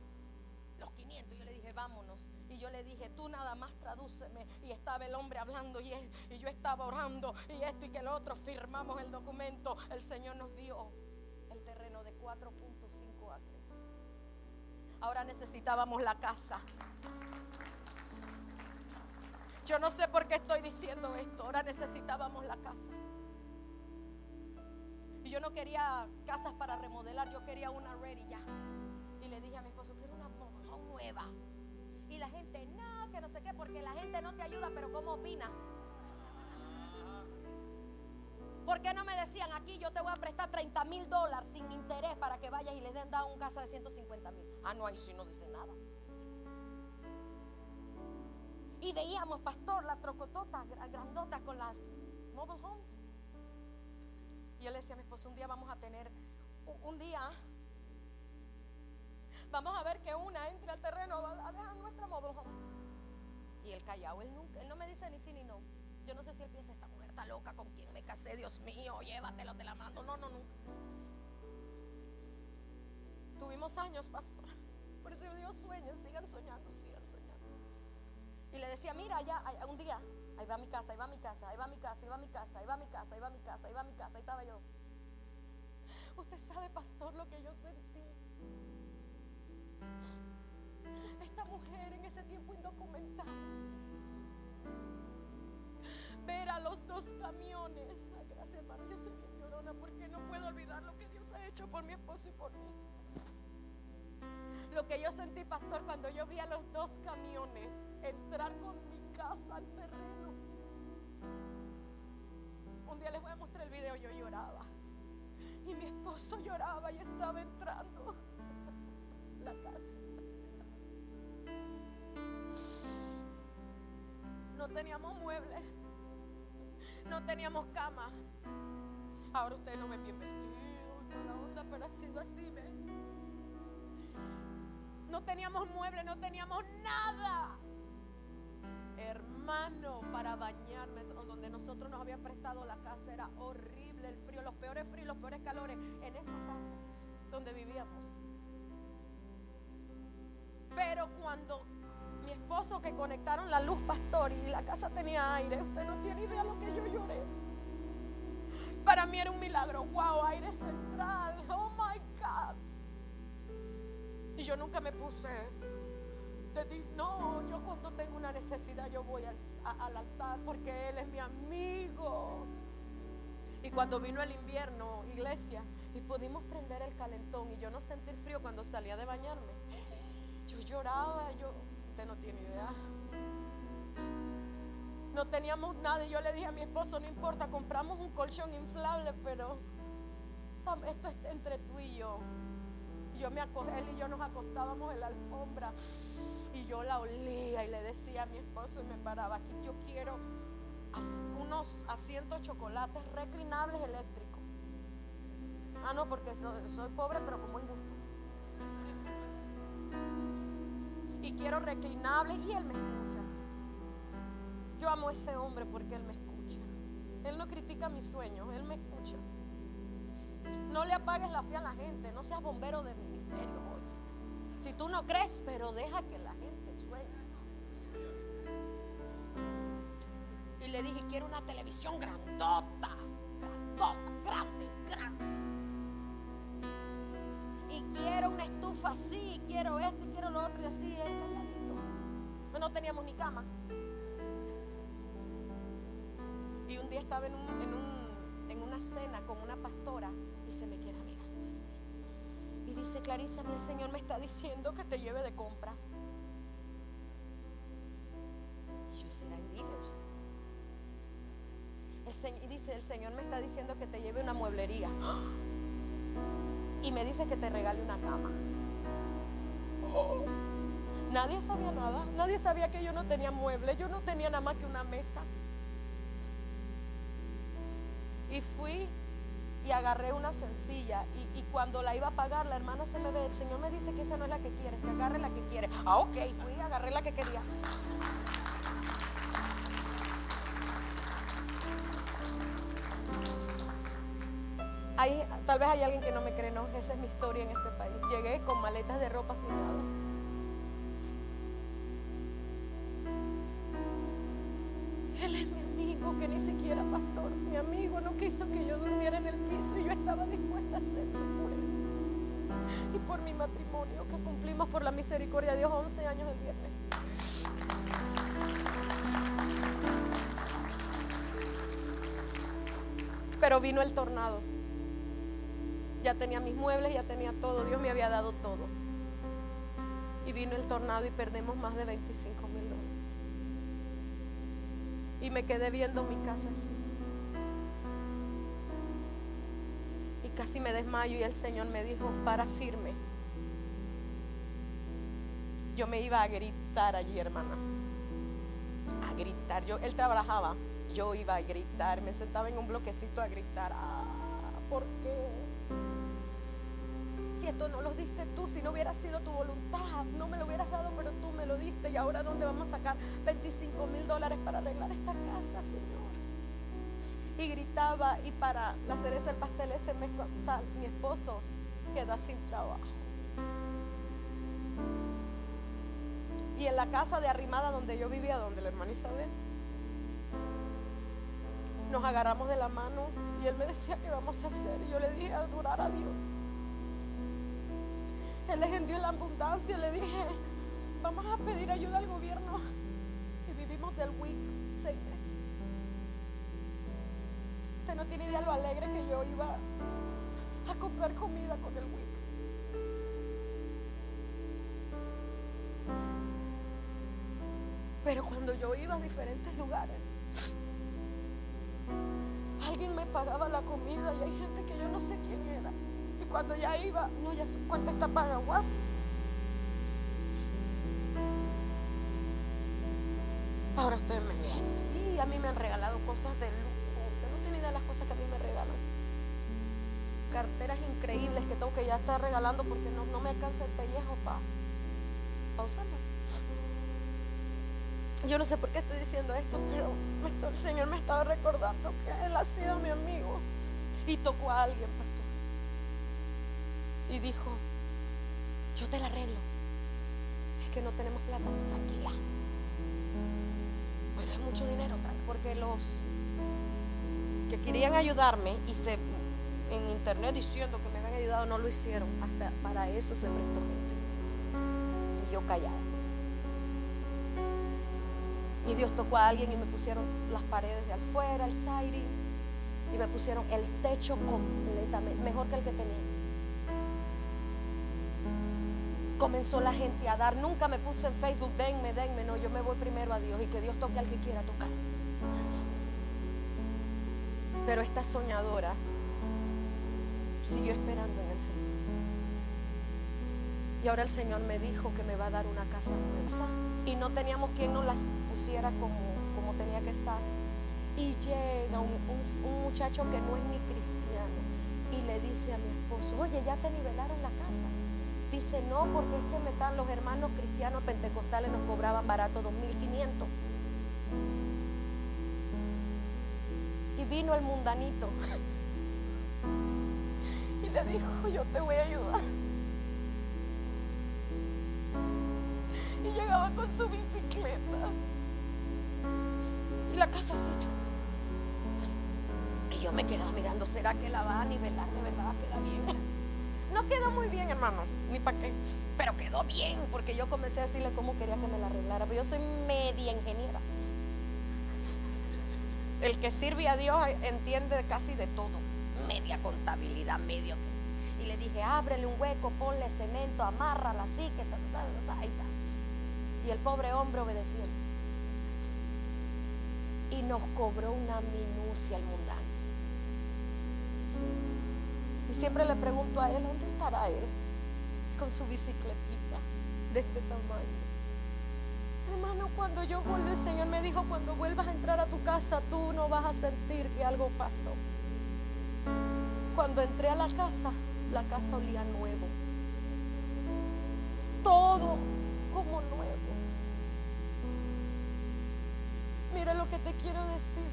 Los 500, yo le dije, vámonos. Y yo le dije, tú nada más tradúceme. Y estaba el hombre hablando y, y yo estaba orando y esto y que lo otro. Firmamos el documento. El Señor nos dio el terreno de 4.5 acres. Ahora necesitábamos la casa. Yo no sé por qué estoy diciendo esto. Ahora necesitábamos la casa. Y yo no quería casas para remodelar, yo quería una ready ya. Y le dije a mi esposo, quiero una nueva. Y la gente, no, que no sé qué, porque la gente no te ayuda, pero ¿cómo opina? ¿Por qué no me decían aquí yo te voy a prestar 30 mil dólares sin interés para que vayas y les den da un casa de 150 mil? Ah, no, ahí sí no dice nada. Y veíamos, pastor, la trocotota grandota con las mobile homes. Y yo le decía a mi esposo, un día vamos a tener, un día, vamos a ver que una entre al terreno a dejar nuestra mobile home. Y el callao, él nunca, él no me dice ni sí ni no. Yo no sé si él piensa, esta mujer está loca, con quien me casé, Dios mío, llévatelo, te la mando. No, no, nunca. Tuvimos años, pastor. Por eso yo digo, sueñen, sigan soñando, sigan soñando. Y le decía, mira, ya, un día, ahí va mi casa, ahí va mi casa, ahí va mi casa, ahí va mi casa, ahí va mi casa, ahí va mi casa, ahí va mi casa, ahí estaba yo. Usted sabe, pastor, lo que yo sentí. Esta mujer en ese tiempo indocumentada. Ver a los dos camiones. Ay, gracias, hermano. Yo soy bien llorona porque no puedo olvidar lo que Dios ha hecho por mi esposo y por mí. Lo que yo sentí, pastor, cuando yo vi a los dos camiones entrar con mi casa al terreno. Un día les voy a mostrar el video, yo lloraba. Y mi esposo lloraba y estaba entrando la casa. No teníamos muebles. No teníamos cama. Ahora ustedes no me bien vestido, la onda, pero ha sido así, ¿ven? No teníamos muebles, no teníamos nada hermano, para bañarme, donde nosotros nos habían prestado la casa, era horrible el frío, los peores fríos, los peores calores, en esa casa donde vivíamos. Pero cuando mi esposo que conectaron la luz pastor y la casa tenía aire, usted no tiene idea lo que yo lloré. Para mí era un milagro, wow, Yo nunca me puse no, yo cuando tengo una necesidad yo voy al, altar porque Él es mi amigo. Y cuando vino el invierno, iglesia, y pudimos prender el calentón y yo no sentí frío cuando salía de bañarme. Yo lloraba, yo, usted no tiene idea. No teníamos nada y yo le dije a mi esposo, no importa, compramos un colchón inflable, pero esto es entre tú y yo. Yo me él y yo nos acostábamos en la alfombra y yo la olía y le decía a mi esposo y me paraba aquí, yo quiero unos asientos chocolates reclinables eléctricos. Ah, no, porque soy, pobre, pero con buen gusto. Y quiero reclinables y él me escucha. Yo amo a ese hombre porque él me escucha. Él no critica mis sueños, él me escucha. No le apagues la fe a la gente, no seas bombero de ministerio hoy. Si tú no crees, pero deja que la Y le dije, quiero una televisión grandota, grandota, grande, grande. Y quiero una estufa así, quiero esto, y quiero lo otro y así, eso, No teníamos ni cama. Y un día estaba en, una cena con una pastora Dice Clarisa, el Señor me está diciendo que te lleve de compras. Y yo será envidia. y dice, el Señor me está diciendo que te lleve una mueblería. Y me dice que te regale una cama. Nadie sabía nada. Nadie sabía que yo no tenía mueble. Yo no tenía nada más que una mesa. Y fui y agarré una sencilla. Y, y cuando la iba a pagar, la hermana se me ve. El Señor me dice que esa no es la que quiere, que agarre la que quiere. Ah, ok. Fui agarré la que quería. Hay, tal vez hay alguien que no me cree, no, esa es mi historia en este país. Llegué con maletas de ropa sin nada. Pero vino el tornado. Ya tenía mis muebles, ya tenía todo. Dios me había dado todo. Y vino el tornado y perdemos más de 25 mil dólares. Y me quedé viendo mi casa así. Y casi me desmayo y el Señor me dijo, para firme. Yo me iba a gritar allí, hermana. A gritar. Yo, él trabajaba. Yo iba a gritar. Me sentaba en un bloquecito a gritar. Ah, ¿Por qué? Si esto no lo diste tú, si no hubiera sido tu voluntad, no me lo hubieras dado, pero tú me lo diste. Y ahora, ¿dónde vamos a sacar 25 mil dólares para arreglar esta casa, Señor? Y gritaba, y para la cereza del pastel ese mes, mi esposo queda sin trabajo. Y en la casa de arrimada donde yo vivía, donde la hermana Isabel, nos agarramos de la mano y él me decía, ¿qué vamos a hacer? Y yo le dije, adorar a Dios. Él les envió la abundancia, le dije, vamos a pedir ayuda al gobierno. Y vivimos del WIC seis meses. Usted no tiene idea lo alegre que yo iba a comprar comida con el WIC. Pero cuando yo iba a diferentes lugares, alguien me pagaba la comida y hay gente que yo no sé quién era. Y cuando ya iba, no, ya su cuenta está paga, what? Ahora usted me ve así, a mí me han regalado cosas de lujo. Usted no tiene idea de las cosas que a mí me regalan. Carteras increíbles que tengo que ya estar regalando porque no, no me alcanza el pellejo para usarlas. Yo no sé por qué estoy diciendo esto, pero el Señor me estaba recordando que Él ha sido mi amigo. Y tocó a alguien, pastor. Y dijo, yo te la arreglo. Es que no tenemos plata, tranquila. Pero es mucho dinero, porque los que querían ayudarme y se en internet diciendo que me habían ayudado no lo hicieron. Hasta para eso se prestó gente. Y yo callada. Y Dios tocó a alguien y me pusieron las paredes de afuera, el siding, y me pusieron el techo completamente, mejor que el que tenía. Comenzó la gente a dar, nunca me puse en Facebook, denme, denme, no, yo me voy primero a Dios y que Dios toque al que quiera tocar. Pero esta soñadora siguió esperando en el Señor. Y ahora el Señor me dijo que me va a dar una casa nueva. Y no teníamos quien nos la pusiera como, como tenía que estar. Y llega un, un- muchacho que no es ni cristiano y le dice a mi esposo, oye, ya te nivelaron la casa. Dice, no, porque es que me están los hermanos cristianos pentecostales nos cobraban barato 2.500. Y vino el mundanito y le dijo, yo te voy a ayudar. Llegaba con su bicicleta. Y la casa así chuta. Y yo me quedaba mirando, ¿será que la va a nivelar? ¿De verdad queda bien? No quedó muy bien, hermano, ni para qué. Pero quedó bien, porque yo comencé a decirle cómo quería que me la arreglara. Pero yo soy media ingeniera. El que sirve a Dios entiende casi de todo. Media contabilidad, medio. Y le dije, ábrele un hueco, ponle cemento, amárrala así, que ta, ta, ta, ahí está. Y el pobre hombre obedeció. y nos cobró una minucia al mundano. Y siempre le pregunto a él, ¿dónde estará él? Con su bicicletita de este tamaño. Hermano, cuando yo vuelvo, el Señor me dijo, cuando vuelvas a entrar a tu casa, tú no vas a sentir que algo pasó. Cuando entré a la casa, la casa olía nuevo. Todo como nuevo. Mire lo que te quiero decir.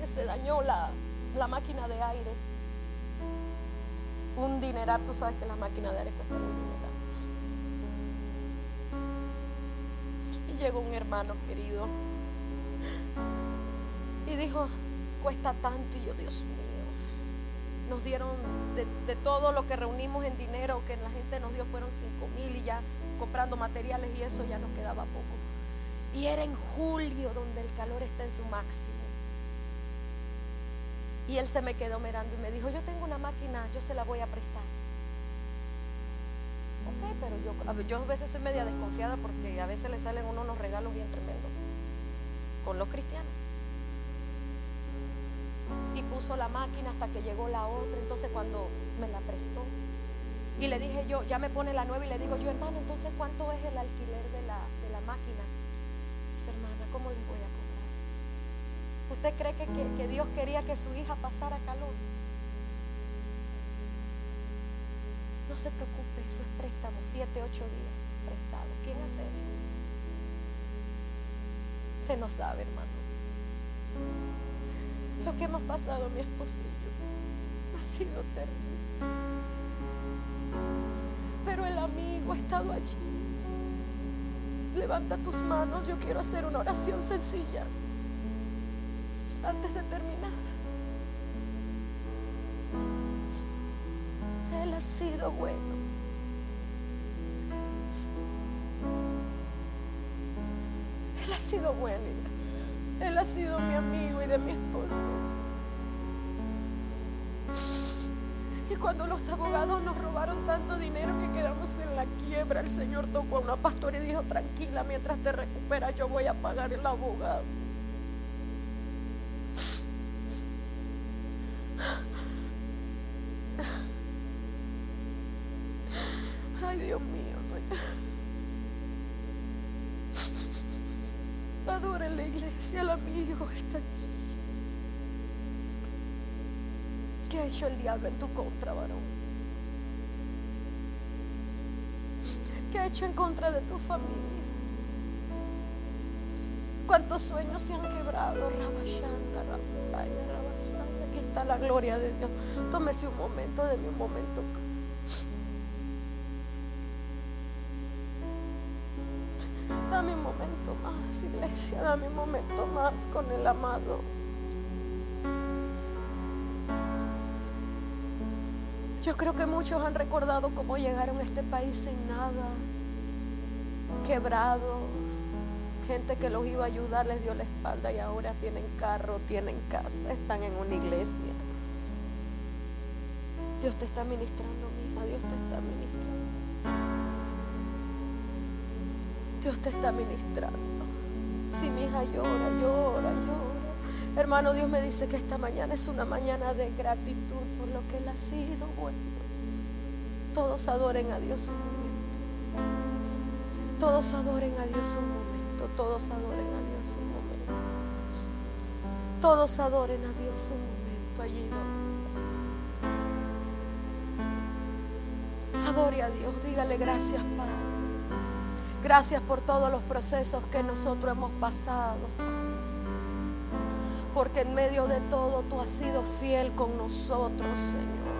Que se dañó la, la máquina de aire. Un dineral, tú sabes que las máquinas de aire cuestan un dineral. Y llegó un hermano querido y dijo, cuesta tanto. Y yo, Dios mío, nos dieron de, todo lo que reunimos en dinero que la gente nos dio fueron 5 mil y ya comprando materiales y eso ya nos quedaba poco. Y era en julio donde el calor está en su máximo. Y él se me quedó mirando y me dijo, yo tengo una máquina, yo se la voy a prestar. Ok, pero yo, a yo a veces soy media desconfiada porque a veces le salen unos regalos bien tremendos con los cristianos. Y puso la máquina hasta que llegó la otra, entonces cuando me la prestó. Y le dije yo, ya me pone la nueva y le digo yo, hermano, entonces ¿cuánto es el alquiler de la, de la máquina? Dice, hermana, ¿cómo les voy a cobrar? ¿Usted cree que, que, que Dios quería que su hija pasara calor? No se preocupe, eso es préstamo, siete, ocho días prestado. ¿Quién hace eso? Usted no sabe, hermano. Lo que hemos pasado mi esposo y yo ha sido terrible. Pero el amigo ha estado allí. Levanta tus manos, yo quiero hacer una oración sencilla antes de terminar. Él ha sido bueno. Él ha sido bueno. Él ha sido mi amigo y de mi esposo. Y cuando los abogados nos robaron tanto dinero que quedamos en la quiebra, el Señor tocó a una pastora y dijo, tranquila, mientras te recuperas yo voy a pagar el abogado. ¿Qué ha hecho el diablo en tu contra, varón? ¿Qué ha hecho en contra de tu familia? ¿Cuántos sueños se han quebrado? Rabashanda, Rabakaya, Rabasaya. Aquí está la gloria de Dios. Tómese un momento, de un momento. Dame un momento más, iglesia, dame un momento más con el amado. Yo creo que muchos han recordado cómo llegaron a este país sin nada, quebrados, gente que los iba a ayudar les dio la espalda y ahora tienen carro, tienen casa, están en una iglesia. Dios te está ministrando, mi hija, Dios te está ministrando. Dios te está ministrando. Si mi hija llora, llora, llora. Hermano, Dios me dice que esta mañana es una mañana de gratitud por lo que Él ha sido bueno. Todos adoren a Dios un momento. Todos adoren a Dios un momento. Todos adoren a Dios un momento. Todos adoren a Dios un momento allí. Adore a Dios, dígale gracias, Padre. Gracias por todos los procesos que nosotros hemos pasado. Porque en medio de todo tú has sido fiel con nosotros, Señor.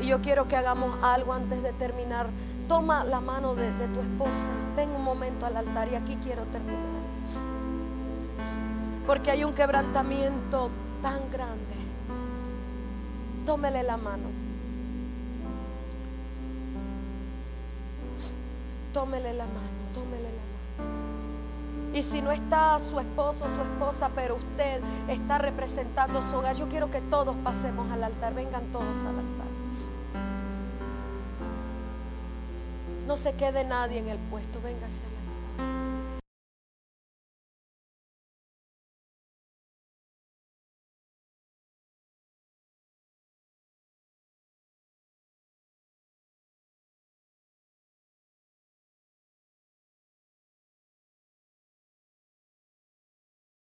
Y yo quiero que hagamos algo antes de terminar. Toma la mano de, tu esposa. Ven un momento al altar y aquí quiero terminar. Porque hay un quebrantamiento tan grande. Tómele la mano, tómele la mano. Y si no está su esposo su esposa, pero usted está representando su hogar, yo quiero que todos pasemos al altar, vengan todos al altar. No se quede nadie en el puesto, véngase.